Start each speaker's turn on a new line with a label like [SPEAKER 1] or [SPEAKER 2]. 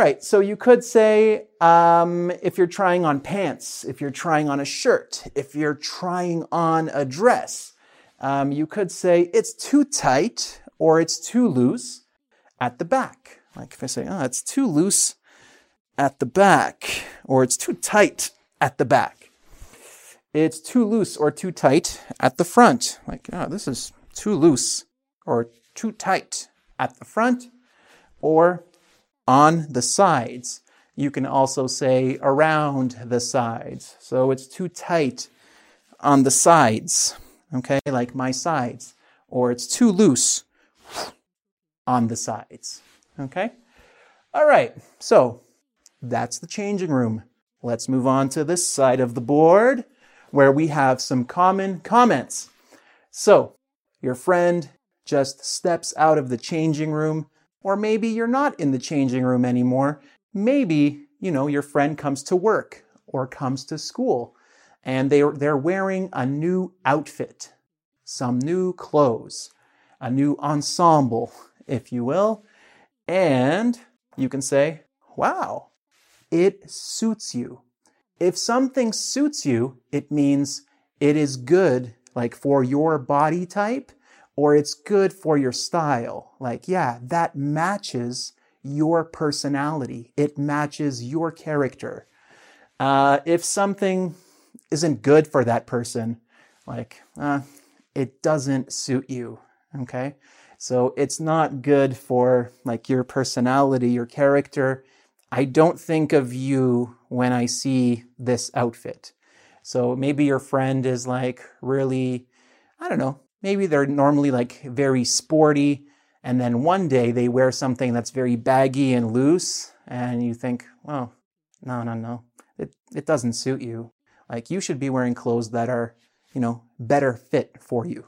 [SPEAKER 1] right, so you could say um, if you're trying on pants, if you're trying on a shirt, if you're trying on a dress, um, you could say it's too tight or it's too loose at the back. Like if I say, oh, it's too loose at the back, or it's too tight at the back. It's too loose or too tight at the front. Like, oh, this is too loose or too tight at the front or on the sides. You can also say around the sides. So it's too tight on the sides, okay, like my sides, or it's too loose on the sides, okay? All right, so that's the changing room. Let's move on to this side of the board where we have some common comments. So, your friend just steps out of the changing room, or maybe you're not in the changing room anymore. Maybe, you know, your friend comes to work or comes to school and they, they're wearing a new outfit, some new clothes, a new ensemble, if you will. And you can say, wow, it suits you. If something suits you, it means it is good, like for your body type, or it's good for your style. Like, yeah, that matches your personality. It matches your character. Uh, if something isn't good for that person, like, uh, it doesn't suit you. Okay. So it's not good for like your personality, your character. I don't think of you when I see this outfit. So maybe your friend is like really, I don't know, maybe they're normally like very sporty. And then one day they wear something that's very baggy and loose. And you think, well, no, no, no, it, it doesn't suit you. Like you should be wearing clothes that are, you know, better fit for you.